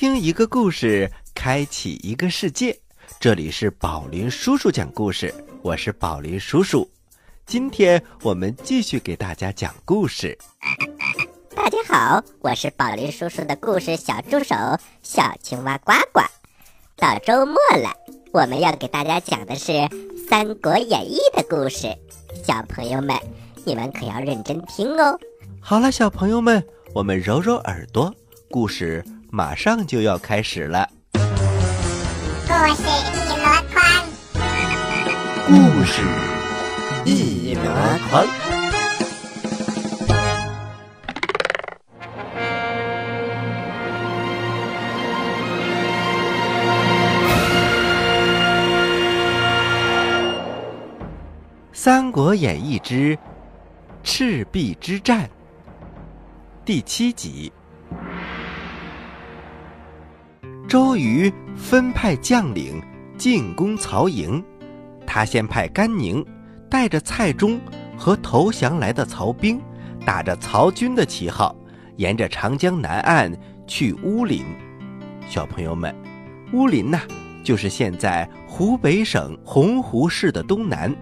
倾听一个故事，开启一个世界。这里是宝林叔叔讲故事，我是宝林叔叔。今天我们继续给大家讲故事。大家好，我是宝林叔叔的故事小助手小青蛙呱呱。到周末了，我们要给大家讲的是《三国演义》的故事。小朋友们，你们可要认真听哦。好了，小朋友们，我们揉揉耳朵，故事马上就要开始了。故事一箩筐，故事一箩筐。《三国演义》之赤壁之战第七集。周瑜分派将领进攻曹营，他先派甘宁带着蔡中和投降来的曹兵，打着曹军的旗号，沿着长江南岸去乌林。小朋友们，乌林呐，就是现在湖北省洪湖市的东南。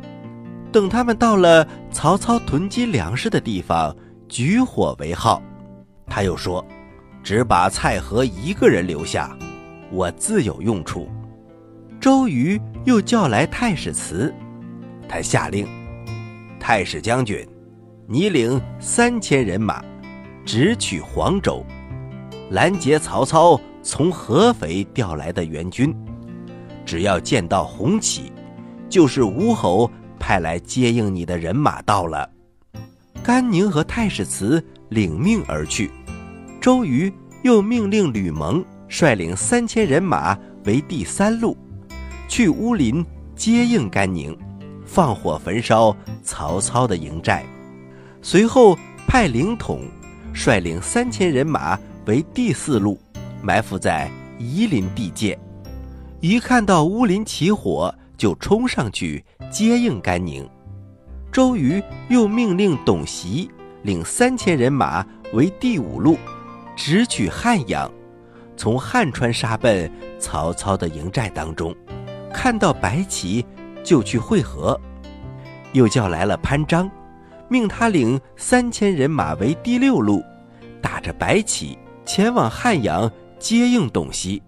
等他们到了曹操囤积粮食的地方，举火为号。他又说：“只把蔡和一个人留下，我自有用处。”周瑜又叫来太史慈，他下令：“太史将军，你领三千人马，直取黄州，拦截曹操从合肥调来的援军。只要见到红旗，就是吴侯。”派来接应你的人马到了，甘宁和太史慈领命而去。周瑜又命令吕蒙率领三千人马为第三路，去乌林接应甘宁，放火焚烧曹操的营寨。随后派凌统率领三千人马为第四路，埋伏在夷陵地界。一看到乌林起火，就冲上去。接应甘宁，周瑜又命令董袭领三千人马为第五路，直取汉阳，从汉川杀奔曹操的营寨当中。看到白旗，就去会合。又叫来了潘璋，命他领三千人马为第六路，打着白旗前往汉阳接应董袭。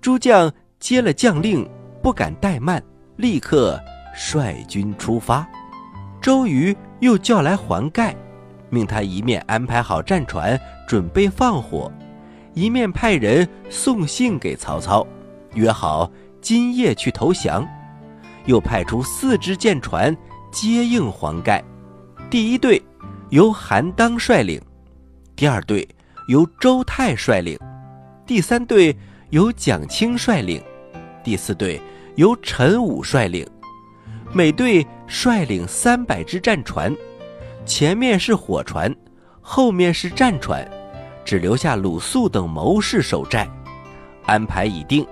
诸将接了将令，不敢怠慢，立刻。率军出发，周瑜又叫来黄盖，命他一面安排好战船准备放火，一面派人送信给曹操，约好今夜去投降。又派出四支舰船接应黄盖，第一队由韩当率领，第二队由周泰率领，第三队由蒋钦率领，第四队由陈武率领。每队率领三百只战船，前面是火船，后面是战船，只留下鲁肃等谋士守寨。安排已定，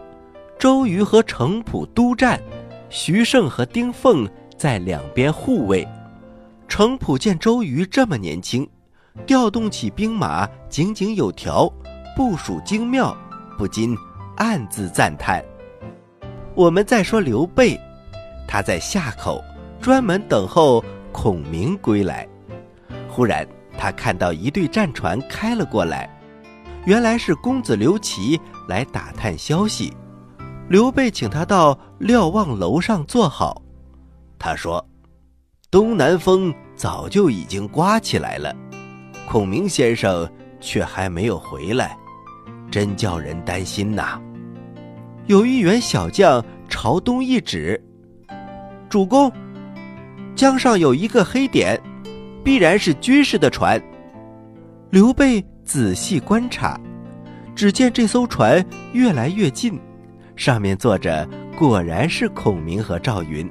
周瑜和程普督战，徐盛和丁奉在两边护卫。程普见周瑜这么年轻，调动起兵马井井有条，部署精妙，不禁暗自赞叹。我们再说刘备。他在夏口专门等候孔明归来，忽然他看到一队战船开了过来，原来是公子刘琦来打探消息。刘备请他到瞭望楼上坐好，他说：“东南风早就已经刮起来了，孔明先生却还没有回来，真叫人担心呐。”有一员小将朝东一指。主公，江上有一个黑点，必然是军事的船。刘备仔细观察，只见这艘船越来越近，上面坐着果然是孔明和赵云，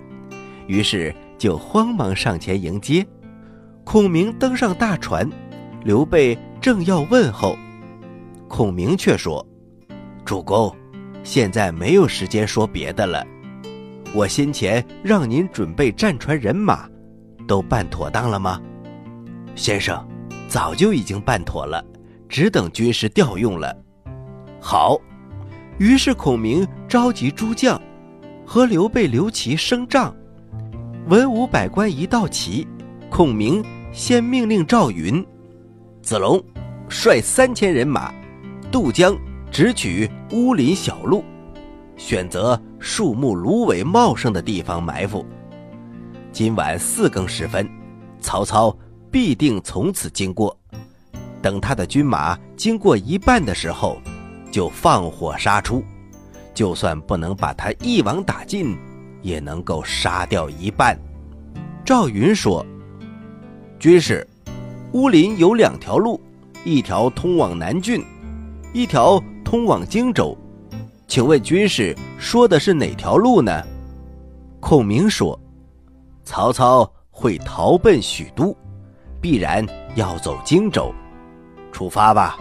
于是就慌忙上前迎接。孔明登上大船，刘备正要问候，孔明却说：“主公，现在没有时间说别的了。”我先前让您准备战船人马，都办妥当了吗？先生，早就已经办妥了，只等军师调用了。好。于是孔明召集诸将，和刘备、刘琦升帐。文武百官一到齐，孔明先命令赵云、子龙率三千人马渡江，直取乌林小路，选择树木芦苇茂盛的地方埋伏。今晚四更时分，曹操必定从此经过。等他的军马经过一半的时候，就放火杀出，就算不能把他一网打尽，也能够杀掉一半。赵云说：“军师，乌林有两条路，一条通往南郡，一条通往荆州，请问军师说的是哪条路呢？”孔明说：“曹操会逃奔许都，必然要走荆州。”出发吧，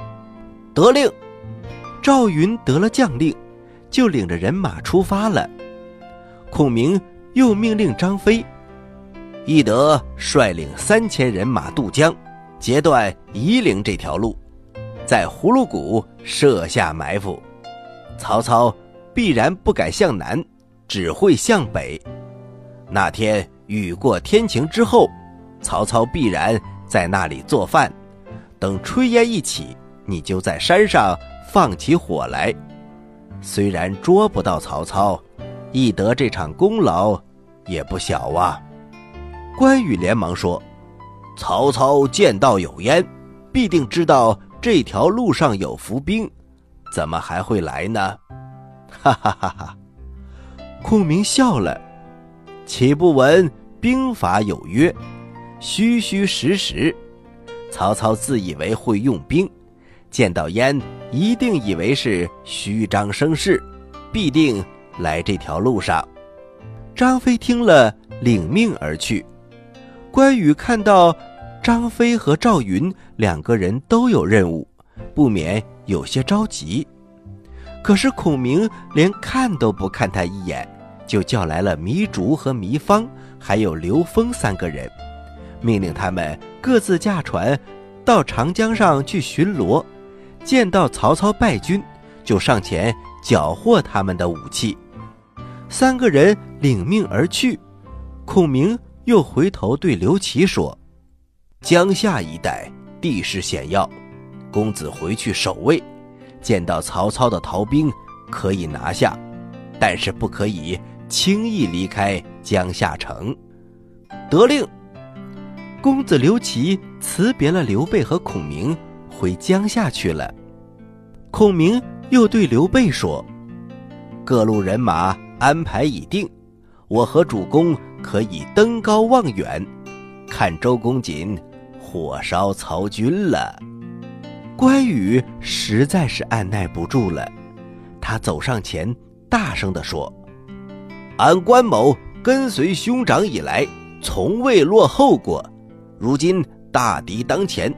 得令。赵云得了将令，就领着人马出发了。孔明又命令张飞、翼德率领三千人马渡江，截断夷陵这条路，在葫芦谷设下埋伏。曹操必然不敢向南，只会向北。那天雨过天晴之后，曹操必然在那里做饭。等炊烟一起，你就在山上放起火来。虽然捉不到曹操，翼德这场功劳也不小啊。关羽连忙说：“曹操见到有烟，必定知道这条路上有伏兵，怎么还会来呢？”哈哈哈哈！孔明笑了：“岂不闻兵法有曰，虚虚实实。”曹操自以为会用兵，见到烟一定以为是虚张声势，必定来这条路上。张飞听了，领命而去。关羽看到张飞和赵云两个人都有任务，不免有些着急。可是孔明连看都不看他一眼，就叫来了糜竺和糜芳，还有刘封三个人。命令他们各自驾船到长江上去巡逻，见到曹操败军，就上前缴获他们的武器。三个人领命而去。孔明又回头对刘琦说：“江夏一带地势险要，公子回去守卫，见到曹操的逃兵可以拿下，但是不可以轻易离开江夏城。”得令。公子刘琦辞别了刘备和孔明，回江夏去了。孔明又对刘备说：“各路人马安排已定，我和主公可以登高望远，看周公瑾火烧曹军了。”关羽实在是按耐不住了，他走上前，大声地说：“俺关某跟随兄长以来，从未落后过。”如今大敌当前，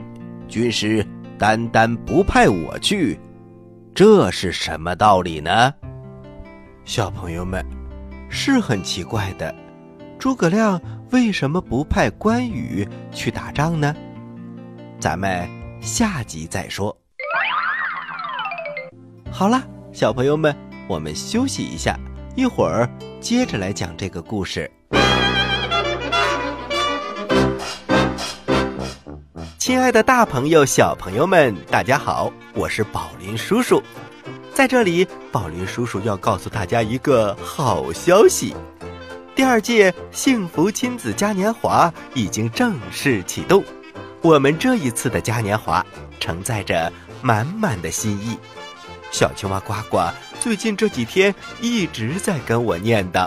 军师单单不派我去，这是什么道理呢？小朋友们，是很奇怪的，诸葛亮为什么不派关羽去打仗呢？咱们下集再说。好了，小朋友们，我们休息一下，一会儿接着来讲这个故事。亲爱的，大朋友、小朋友们，大家好，我是宝林叔叔。在这里，宝林叔叔要告诉大家一个好消息：第二届幸福亲子嘉年华已经正式启动。我们这一次的嘉年华承载着满满的心意。小青蛙呱呱最近这几天一直在跟我念叨。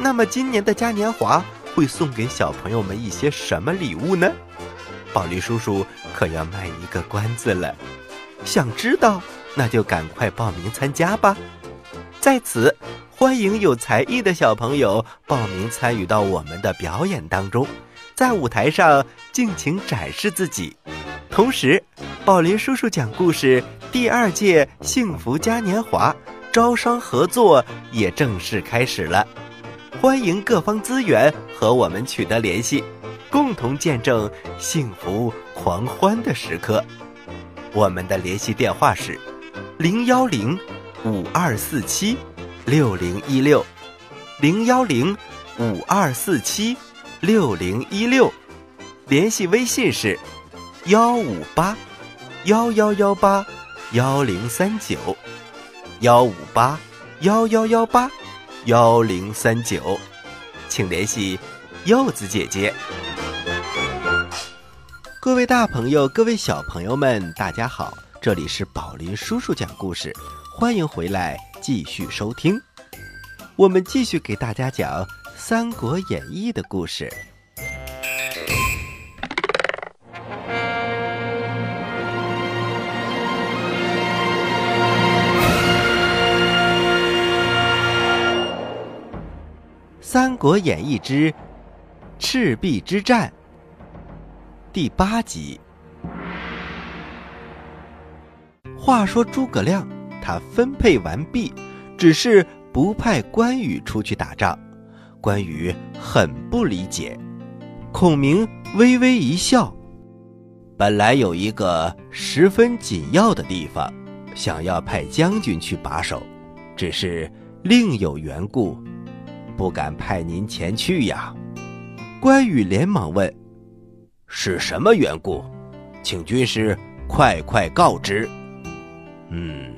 那么，今年的嘉年华会送给小朋友们一些什么礼物呢？宝林叔叔可要卖一个关子了，想知道那就赶快报名参加吧。在此，欢迎有才艺的小朋友报名参与到我们的表演当中，在舞台上尽情展示自己。同时，宝林叔叔讲故事第二届幸福嘉年华招商合作也正式开始了，欢迎各方资源和我们取得联系。共同见证幸福狂欢的时刻。我们的联系电话是零幺零五二四七六零一六，零幺零五二四七六零一六，联系微信是幺五八幺幺幺八幺零三九，幺五八幺幺幺八幺零三九，请联系柚子姐姐。各位大朋友，各位小朋友们，大家好！这里是宝林叔叔讲故事，欢迎回来继续收听。我们继续给大家讲《三国演义》的故事。《三国演义》之赤壁之战第八集。话说诸葛亮，他分配完毕，只是不派关羽出去打仗。关羽很不理解。孔明微微一笑，本来有一个十分紧要的地方，想要派将军去把守，只是另有缘故，不敢派您前去呀。关羽连忙问：“是什么缘故？请军师快快告知。”嗯，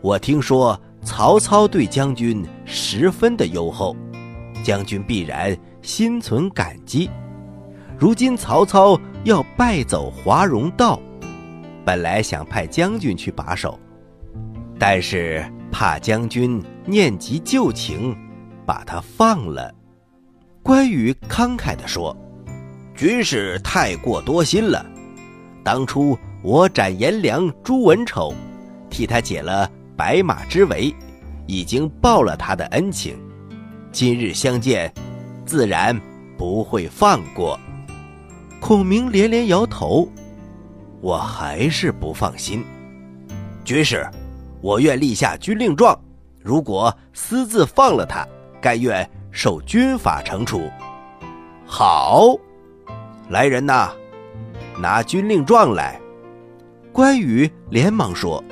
我听说曹操对将军十分的优厚，将军必然心存感激。如今曹操要败走华容道，本来想派将军去把守，但是怕将军念及旧情，把他放了。关羽慷慨地说：“军师太过多心了，当初。”我斩颜良、诛文丑，替他解了白马之围，已经报了他的恩情。今日相见，自然不会放过。孔明连连摇头，我还是不放心。军师，我愿立下军令状，如果私自放了他，甘愿受军法惩处。好，来人呐，拿军令状来。关羽连忙说：“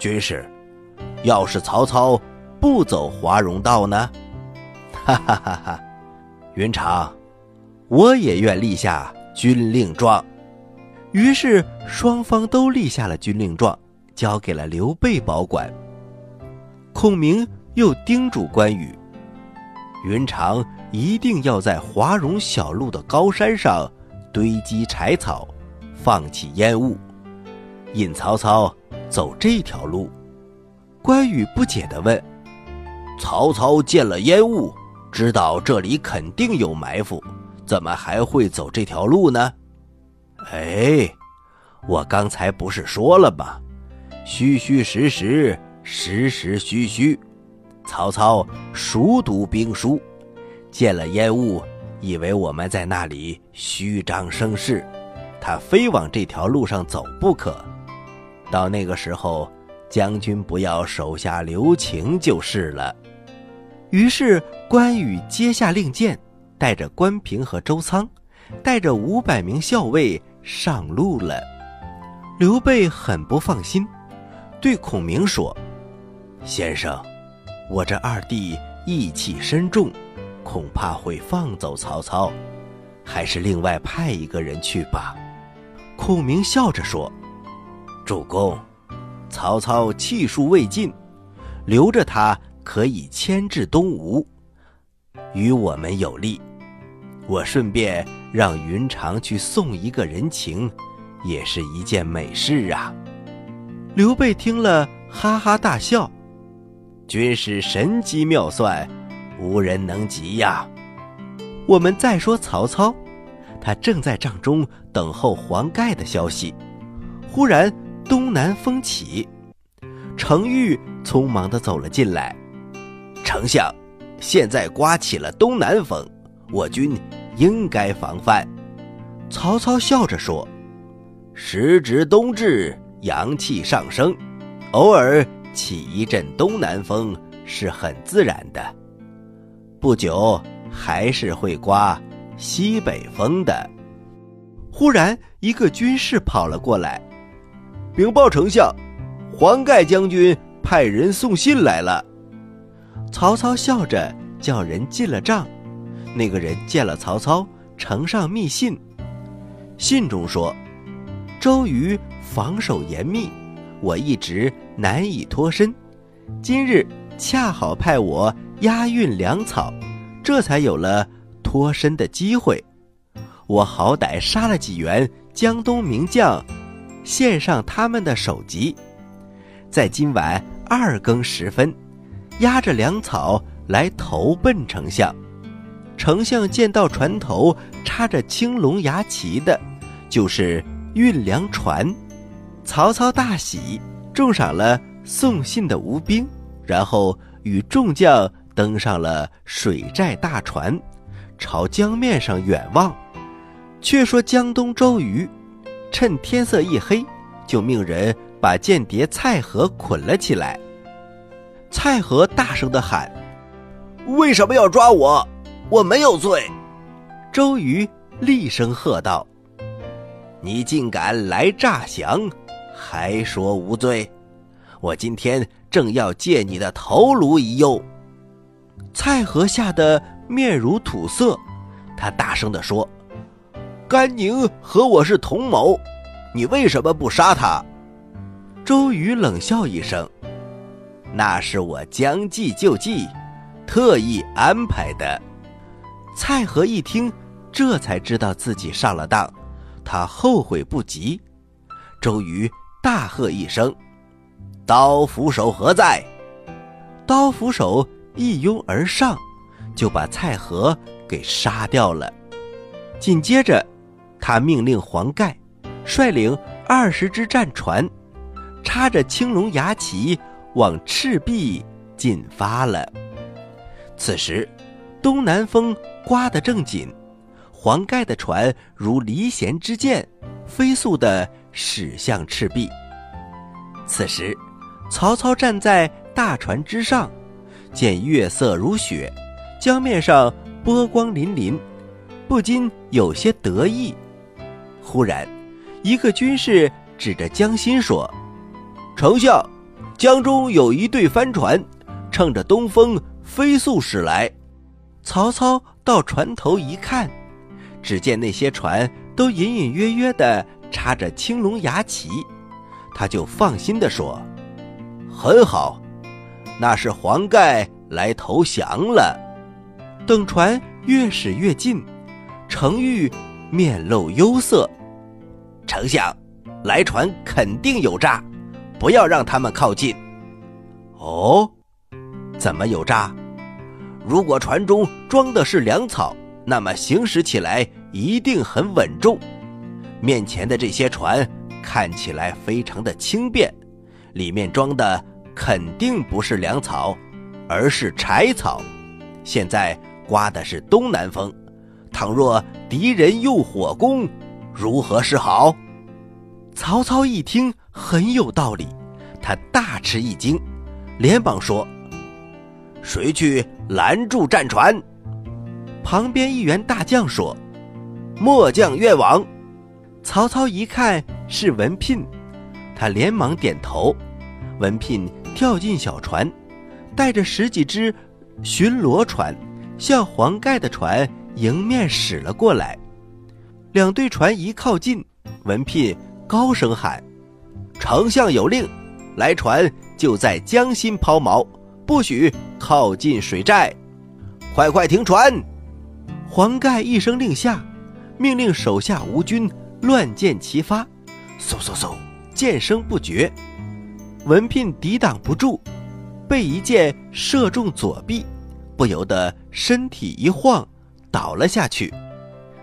军师，要是曹操不走华容道呢？”哈哈哈哈！云长，我也愿立下军令状。于是双方都立下了军令状，交给了刘备保管。孔明又叮嘱关羽：“云长一定要在华容小路的高山上堆积柴草，放起烟雾。”引曹操走这条路，关羽不解地问：“曹操见了烟雾，知道这里肯定有埋伏，怎么还会走这条路呢？”哎，我刚才不是说了吗？虚虚实实，实实虚虚。曹操熟读兵书，见了烟雾，以为我们在那里虚张声势，他非往这条路上走不可。到那个时候，将军不要手下留情就是了。于是关羽接下令箭，带着关平和周仓，带着五百名校尉上路了。刘备很不放心，对孔明说：“先生，我这二弟义气深重，恐怕会放走曹操，还是另外派一个人去吧。”孔明笑着说。主公，曹操气数未尽，留着他可以牵制东吴，与我们有利。我顺便让云长去送一个人情，也是一件美事啊。刘备听了，哈哈大笑：“军师神机妙算，无人能及呀。”我们再说曹操，他正在帐中等候黄盖的消息，忽然。东南风起，程昱匆忙地走了进来。丞相，现在刮起了东南风，我军应该防范。曹操笑着说：“时值冬至，阳气上升，偶尔起一阵东南风是很自然的。不久还是会刮西北风的。”忽然，一个军士跑了过来。禀报丞相，黄盖将军派人送信来了。曹操笑着叫人进了帐。那个人见了曹操，呈上密信。信中说：“周瑜防守严密，我一直难以脱身。今日恰好派我押运粮草，这才有了脱身的机会。我好歹杀了几员江东名将，献上他们的首级。在今晚二更时分，押着粮草来投奔丞相。”丞相见到船头插着青龙牙旗的，就是运粮船。曹操大喜，重赏了送信的吴兵，然后与众将登上了水寨大船，朝江面上远望。却说江东周瑜，趁天色一黑，就命人把间谍蔡和捆了起来。蔡和大声的喊：“为什么要抓我？”我没有罪，周瑜厉声喝道：“你竟敢来诈降，还说无罪！我今天正要借你的头颅一用。”蔡和吓得面如土色，他大声地说：“甘宁和我是同谋，你为什么不杀他？”周瑜冷笑一声：“那是我将计就计，特意安排的。”蔡和一听，这才知道自己上了当，他后悔不及。周瑜大喝一声：“刀斧手何在？”刀斧手一拥而上，就把蔡和给杀掉了。紧接着，他命令黄盖率领二十只战船，插着青龙牙旗往赤壁进发了。此时，东南风。刮得正紧，黄盖的船如离弦之箭，飞速地驶向赤壁。此时，曹操站在大船之上，见月色如雪，江面上波光粼粼，不禁有些得意。忽然，一个军士指着江心说：“丞相，江中有一队帆船，乘着东风飞速驶来。”曹操到船头一看，只见那些船都隐隐约约地插着青龙牙旗，他就放心地说：“很好，那是黄盖来投降了。”等船越驶越近，程昱面露忧色：“丞相，来船肯定有诈，不要让他们靠近。”“哦，怎么有诈？”如果船中装的是粮草，那么行驶起来一定很稳重。面前的这些船看起来非常的轻便，里面装的肯定不是粮草，而是柴草。现在刮的是东南风，倘若敌人用火攻，如何是好？曹操一听很有道理，他大吃一惊，连忙说。谁去拦住战船？旁边一员大将说：“末将愿往。”曹操一看是文聘，他连忙点头。文聘跳进小船，带着十几只巡逻船，向黄盖的船迎面驶了过来。两队船一靠近，文聘高声喊：“丞相有令，来船就在江心抛锚。”不许靠近水寨，快快停船！黄盖一声令下，命令手下吴军乱箭齐发，嗖嗖嗖，箭声不绝。文聘抵挡不住，被一箭射中左臂，不由得身体一晃，倒了下去。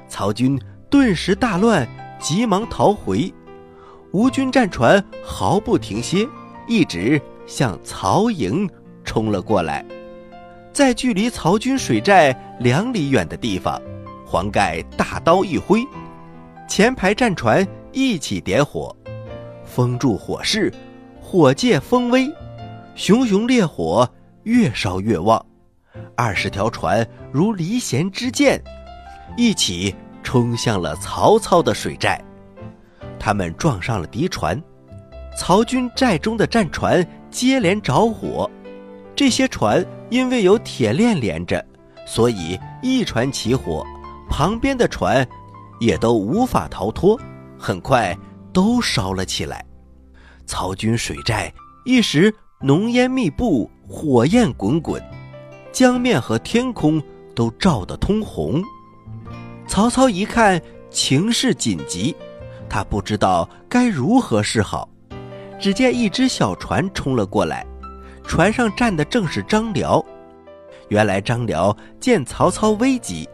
曹军顿时大乱，急忙逃回。吴军战船毫不停歇，一直向曹营。冲了过来，在距离曹军水寨两里远的地方，黄盖大刀一挥，前排战船一起点火，封住火势，火借风威，熊熊烈火越烧越旺，二十条船如离弦之箭，一起冲向了曹操的水寨。他们撞上了敌船，曹军寨中的战船接连着火，这些船因为有铁链连着，所以一船起火，旁边的船也都无法逃脱，很快都烧了起来。曹军水寨一时浓烟密布，火焰滚滚，江面和天空都照得通红。曹操一看情势紧急，他不知道该如何是好。只见一只小船冲了过来，船上站的正是张辽。原来张辽见曹操危急，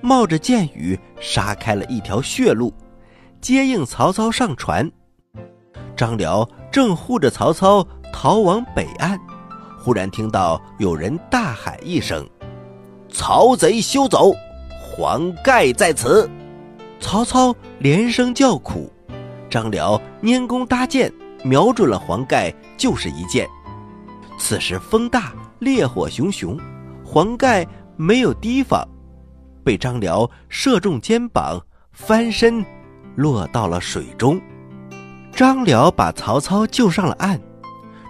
冒着箭雨杀开了一条血路，接应曹操上船。张辽正护着曹操逃往北岸，忽然听到有人大喊一声：“曹贼休走，黄盖在此！”曹操连声叫苦，张辽拈弓搭箭。瞄准了黄盖，就是一箭。此时风大，烈火熊熊，黄盖没有提防，被张辽射中肩膀，翻身落到了水中。张辽把曹操救上了岸，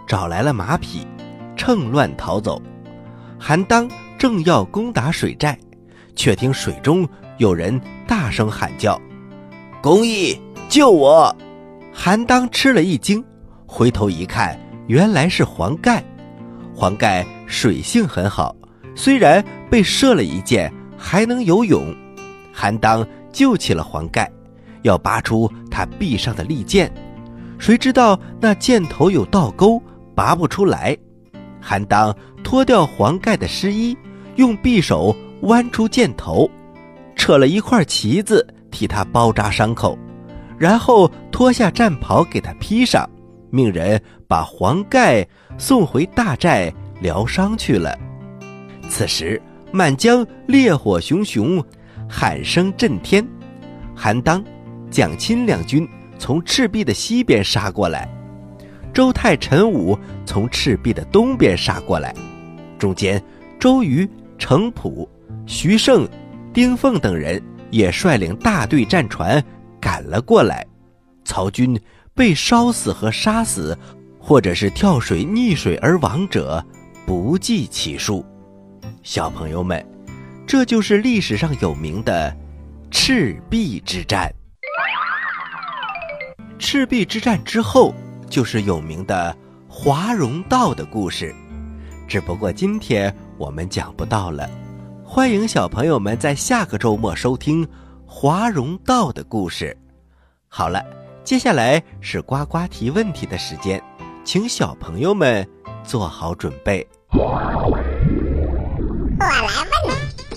找来了马匹，趁乱逃走。韩当正要攻打水寨，却听水中有人大声喊叫：“公义，救我！”韩当吃了一惊，回头一看，原来是黄盖。黄盖水性很好，虽然被射了一箭，还能游泳。韩当救起了黄盖，要拔出他臂上的利剑，谁知道那箭头有倒钩，拔不出来。韩当脱掉黄盖的湿衣，用匕首剜出箭头，扯了一块旗子替他包扎伤口。然后脱下战袍给他披上，命人把黄盖送回大寨疗伤去了。此时满江烈火熊熊，喊声震天。韩当、蒋钦两军从赤壁的西边杀过来，周泰、陈武从赤壁的东边杀过来，中间周瑜、程普、徐盛、丁奉等人也率领大队战船。赶了过来，曹军被烧死和杀死，或者是跳水溺水而亡者不计其数。小朋友们，这就是历史上有名的赤壁之战。赤壁之战之后，就是有名的华容道的故事，只不过今天我们讲不到了。欢迎小朋友们在下个周末收听。华容道的故事，好了，接下来是呱呱提问题的时间，请小朋友们做好准备。我来问，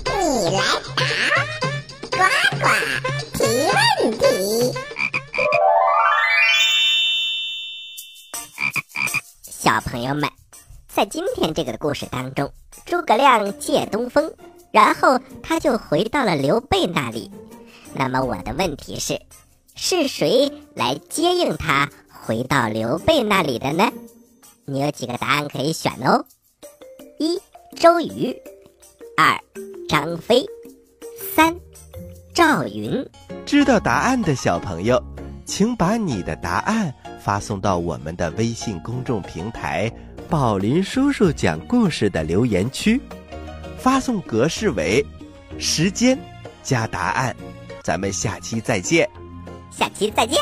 你来答，小朋友们，在今天这个故事当中，诸葛亮借东风，然后他就回到了刘备那里。那么我的问题是，是谁来接应他回到刘备那里的呢？你有几个答案可以选哦：一周瑜，二张飞，三赵云。知道答案的小朋友，请把你的答案发送到我们的微信公众平台“宝林叔叔讲故事”的留言区，发送格式为时间加答案。咱们下期再见，下期再见。